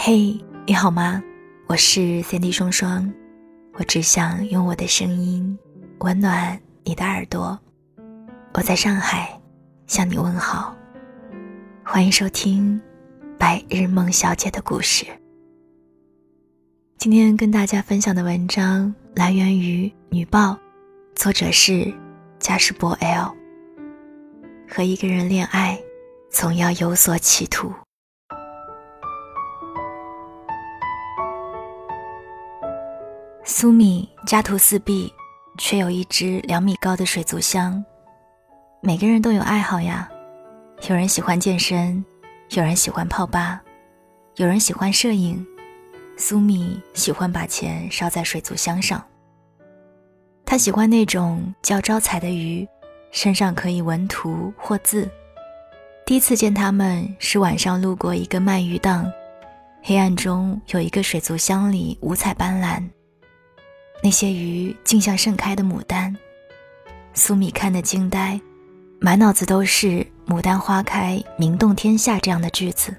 嘿，你好吗？我是三 D 双双，我只想用我的声音温暖你的耳朵。我在上海向你问好，欢迎收听《白日梦小姐的故事》。今天跟大家分享的文章来源于女报，作者是加士伯 L。和一个人恋爱，总要有所企图。苏米家徒四壁，却有一只两米高的水族箱。每个人都有爱好呀，有人喜欢健身，有人喜欢泡吧，有人喜欢摄影。苏米喜欢把钱烧在水族箱上。他喜欢那种叫招财的鱼，身上可以纹图或字。第一次见他们是晚上路过一个卖鱼档，黑暗中有一个水族箱里五彩斑斓。那些鱼竟像盛开的牡丹，苏米看得惊呆，满脑子都是“牡丹花开，名动天下”这样的句子。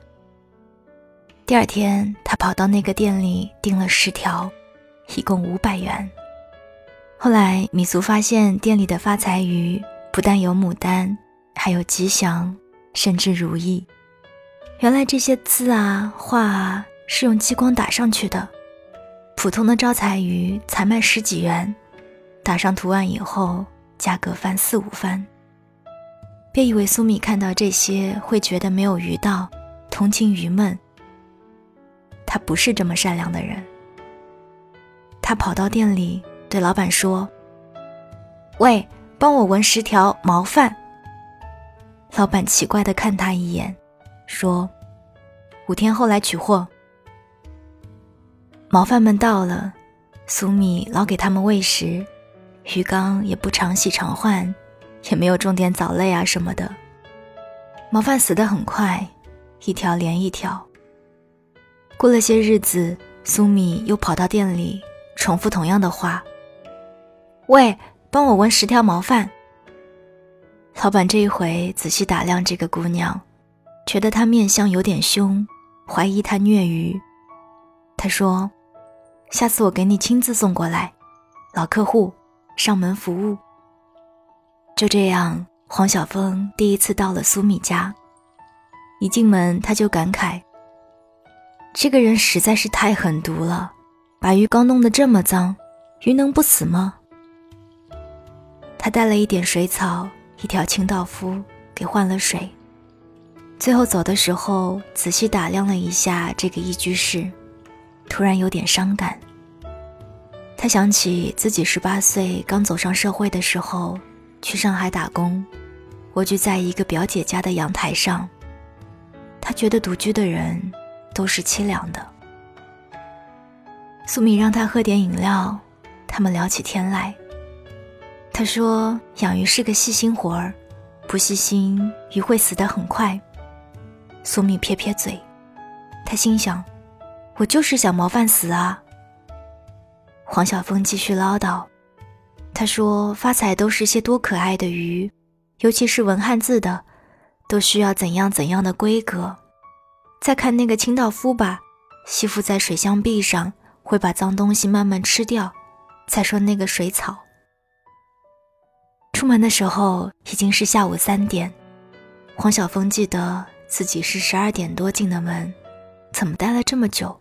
第二天，他跑到那个店里订了十条，一共五百元。后来，米苏发现店里的发财鱼不但有牡丹，还有吉祥，甚至如意。原来这些字啊、画啊是用激光打上去的。普通的招财鱼才卖十几元，打上图案以后，价格翻四五番。别以为苏米看到这些会觉得没有鱼道，同情鱼们。他不是这么善良的人。他跑到店里对老板说：“喂，帮我纹十条毛饭。”老板奇怪的看他一眼，说：“五天后来取货。”毛贩们到了，苏米老给他们喂食，鱼缸也不常洗常换，也没有种点藻类啊什么的。毛贩死得很快，一条连一条。过了些日子，苏米又跑到店里，重复同样的话：“喂，帮我纹十条毛饭。”老板这一回仔细打量这个姑娘，觉得她面相有点凶，怀疑她虐鱼。他说。下次我给你亲自送过来，老客户，上门服务。就这样，黄晓峰第一次到了苏米家。一进门，他就感慨：这个人实在是太狠毒了，把鱼缸弄得这么脏，鱼能不死吗？他带了一点水草，一条清道夫，给换了水。最后走的时候，仔细打量了一下这个一居室。突然有点伤感。他想起自己十八岁刚走上社会的时候，去上海打工，蜗居在一个表姐家的阳台上。他觉得独居的人都是凄凉的。苏米让他喝点饮料，他们聊起天来。他说：“养鱼是个细心活儿，不细心鱼会死得很快。”苏米撇撇嘴，他心想。我就是想毛饭死啊！黄晓峰继续唠叨，他说：“发财都是些多可爱的鱼，尤其是文汉字的，都需要怎样怎样的规格。再看那个清道夫吧，吸附在水箱壁上，会把脏东西慢慢吃掉。再说那个水草。”出门的时候已经是下午三点，黄晓峰记得自己是十二点多进的门，怎么待了这么久？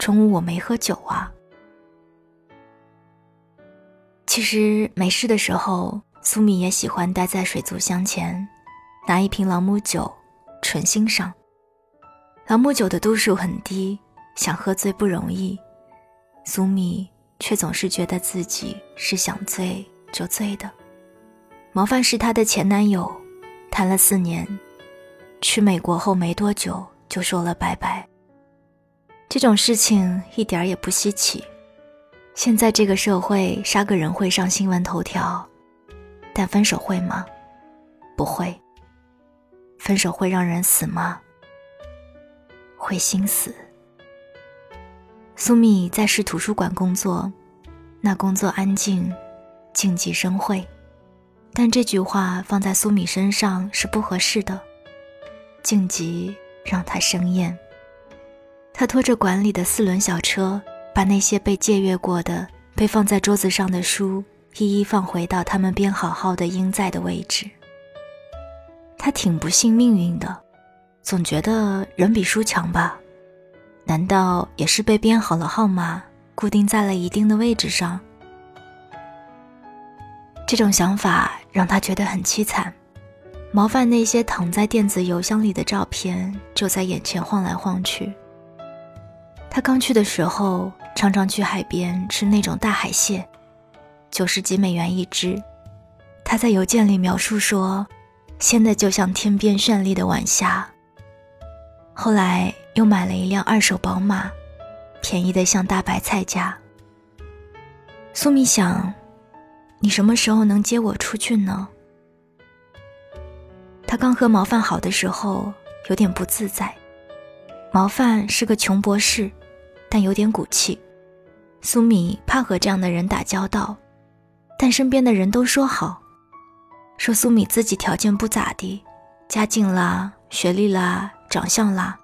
中午我没喝酒啊。其实没事的时候，苏米也喜欢待在水族箱前，拿一瓶朗姆酒，纯欣赏。朗姆酒的度数很低，想喝醉不容易。苏米却总是觉得自己是想醉就醉的。毛范是她的前男友，谈了四年，去美国后没多久就说了拜拜。这种事情一点儿也不稀奇。现在这个社会，杀个人会上新闻头条，但分手会吗？不会。分手会让人死吗？会心死。苏米在市图书馆工作，那工作安静，静极生慧。但这句话放在苏米身上是不合适的。静极让他生厌。他拖着管理的四轮小车，把那些被借阅过的、被放在桌子上的书一一放回到他们编好号的应在的位置。他挺不信命运的，总觉得人比书强吧？难道也是被编好了号码，固定在了一定的位置上？这种想法让他觉得很凄惨。毛范那些躺在电子邮箱里的照片就在眼前晃来晃去。他刚去的时候，常常去海边吃那种大海蟹，九十几美元一只。他在邮件里描述说，鲜的就像天边绚丽的晚霞。后来又买了一辆二手宝马，便宜的像大白菜价。苏米想。你什么时候能接我出去呢？他刚和毛范好的时候有点不自在。毛范是个穷博士，但有点骨气。苏米怕和这样的人打交道，但身边的人都说好，说苏米自己条件不咋地，家境啦、学历啦、长相啦，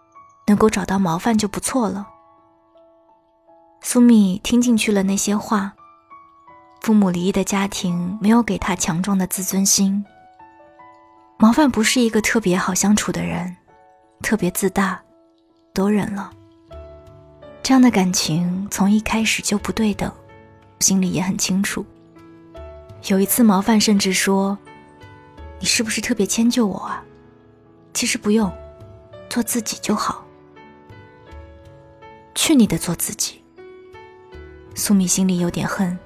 能够找到毛范就不错了。苏米听进去了那些话。父母离异的家庭没有给他强壮的自尊心。毛范不是一个特别好相处的人，特别自大，都忍了。这样的感情从一开始就不对等，心里也很清楚。有一次，毛范甚至说：“你是不是特别迁就我啊？其实不用，做自己就好。”去你的，做自己！苏米心里有点恨。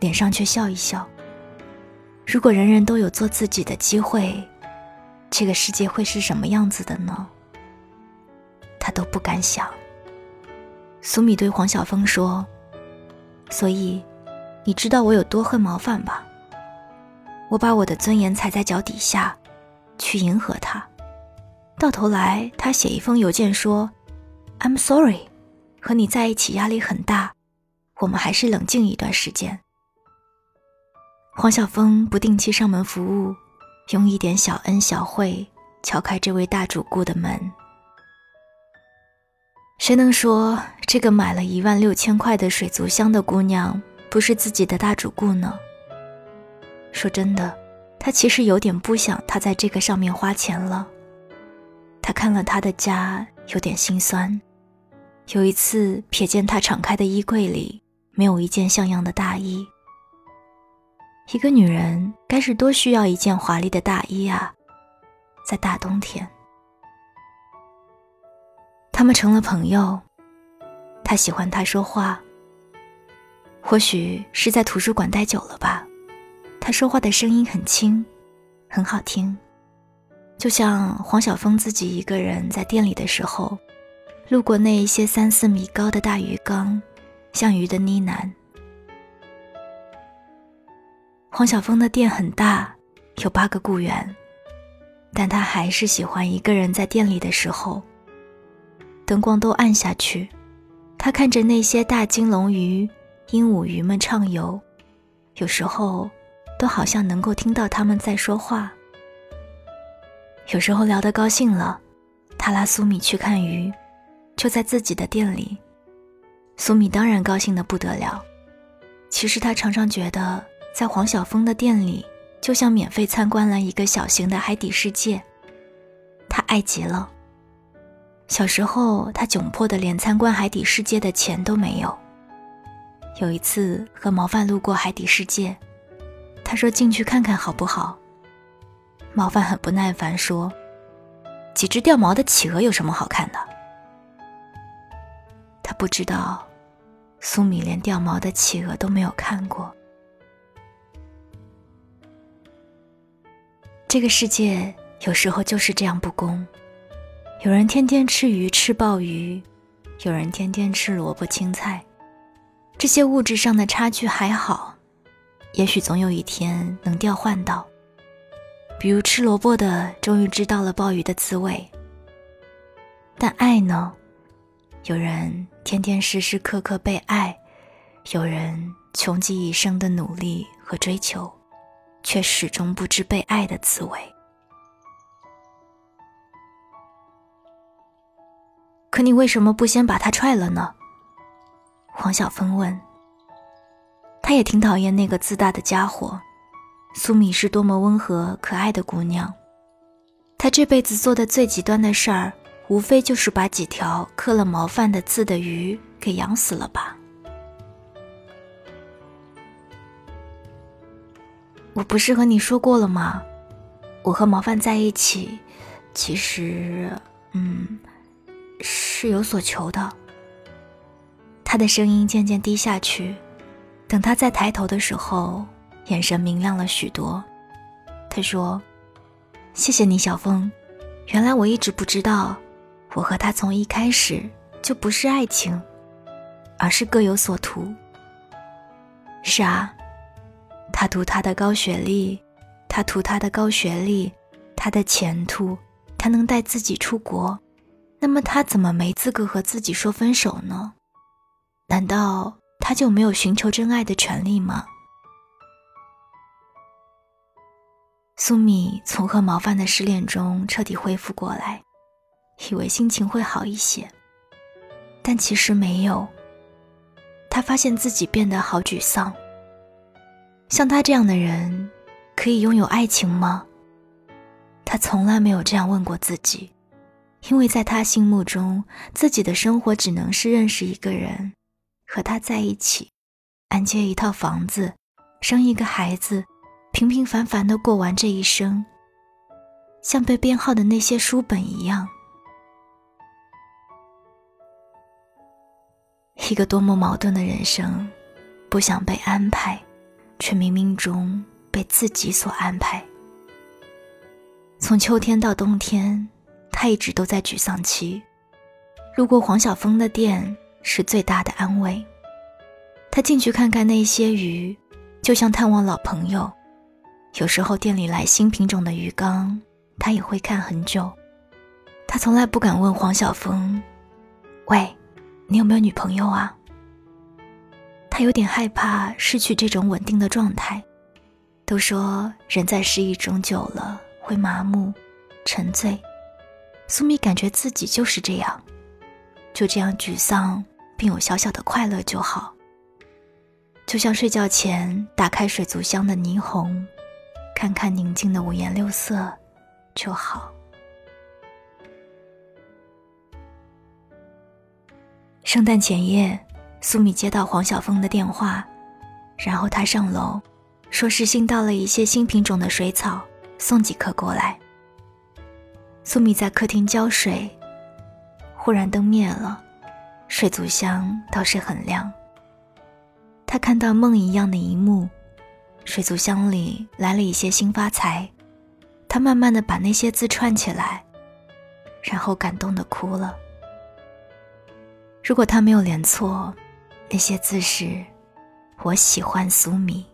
脸上却笑一笑。如果人人都有做自己的机会，这个世界会是什么样子的呢？他都不敢想。苏米对黄晓峰说：“所以，你知道我有多恨毛范吧？我把我的尊严踩在脚底下，去迎合他，到头来他写一封邮件说：‘I'm sorry，和你在一起压力很大，我们还是冷静一段时间。’”黄晓峰不定期上门服务，用一点小恩小惠敲开这位大主顾的门。谁能说这个买了一万六千块的水族箱的姑娘不是自己的大主顾呢？说真的，他其实有点不想他在这个上面花钱了。他看了他的家，有点心酸。有一次瞥见他敞开的衣柜里没有一件像样的大衣。一个女人该是多需要一件华丽的大衣啊！在大冬天，他们成了朋友。他喜欢他说话，或许是在图书馆待久了吧。他说话的声音很轻，很好听，就像黄晓峰自己一个人在店里的时候，路过那一些三四米高的大鱼缸，像鱼的呢喃。黄晓峰的店很大，有八个雇员，但他还是喜欢一个人在店里的时候。灯光都暗下去，他看着那些大金龙鱼、鹦鹉鱼们畅游，有时候都好像能够听到他们在说话。有时候聊得高兴了，他拉苏米去看鱼，就在自己的店里。苏米当然高兴得不得了。其实他常常觉得。在黄晓峰的店里，就像免费参观了一个小型的海底世界。他爱极了。小时候，他窘迫的连参观海底世界的钱都没有。有一次和毛范路过海底世界，他说：“进去看看好不好？”毛范很不耐烦说：“几只掉毛的企鹅有什么好看的？”他不知道，苏米连掉毛的企鹅都没有看过。这个世界有时候就是这样不公，有人天天吃鱼吃鲍鱼，有人天天吃萝卜青菜，这些物质上的差距还好，也许总有一天能调换到。比如吃萝卜的终于知道了鲍鱼的滋味，但爱呢？有人天天时时刻刻被爱，有人穷极一生的努力和追求。却始终不知被爱的滋味。可你为什么不先把他踹了呢？黄小峰问。他也挺讨厌那个自大的家伙。苏米是多么温和可爱的姑娘。她这辈子做的最极端的事儿，无非就是把几条刻了毛饭的字的鱼给养死了吧。我不是和你说过了吗？我和毛饭在一起，其实，嗯，是有所求的。他的声音渐渐低下去，等他再抬头的时候，眼神明亮了许多。他说：“谢谢你，小峰。原来我一直不知道，我和他从一开始就不是爱情，而是各有所图。”是啊。他图他的高学历，他图他的高学历，他的前途，他能带自己出国，那么他怎么没资格和自己说分手呢？难道他就没有寻求真爱的权利吗？苏米从和毛范的失恋中彻底恢复过来，以为心情会好一些，但其实没有。他发现自己变得好沮丧。像他这样的人，可以拥有爱情吗？他从来没有这样问过自己，因为在他心目中，自己的生活只能是认识一个人，和他在一起，按揭一套房子，生一个孩子，平平凡凡的过完这一生，像被编号的那些书本一样。一个多么矛盾的人生，不想被安排。却冥冥中被自己所安排。从秋天到冬天，他一直都在沮丧期。路过黄晓峰的店是最大的安慰。他进去看看那些鱼，就像探望老朋友。有时候店里来新品种的鱼缸，他也会看很久。他从来不敢问黄晓峰：“喂，你有没有女朋友啊？”他有点害怕失去这种稳定的状态。都说人在失意中久了会麻木、沉醉。苏米感觉自己就是这样，就这样沮丧，并有小小的快乐就好。就像睡觉前打开水族箱的霓虹，看看宁静的五颜六色就好。圣诞前夜。苏米接到黄晓峰的电话，然后他上楼，说是新到了一些新品种的水草，送几颗过来。苏米在客厅浇水，忽然灯灭了，水族箱倒是很亮。他看到梦一样的一幕，水族箱里来了一些新发财，他慢慢的把那些字串起来，然后感动的哭了。如果他没有连错。那些字是，我喜欢苏米。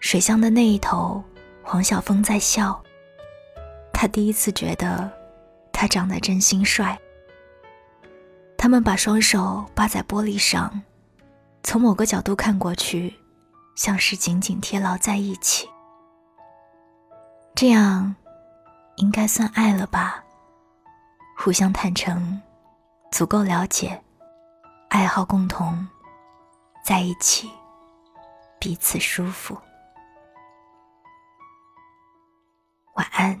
水箱的那一头，黄晓峰在笑。他第一次觉得，他长得真心帅。他们把双手扒在玻璃上，从某个角度看过去，像是紧紧贴牢在一起。这样，应该算爱了吧？互相坦诚，足够了解。爱好共同，在一起，彼此舒服。晚安，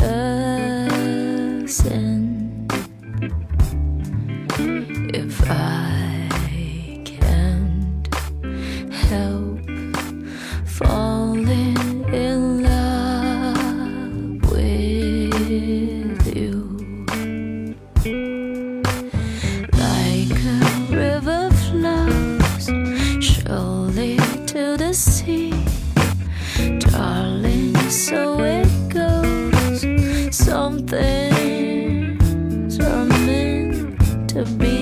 us to be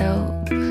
help.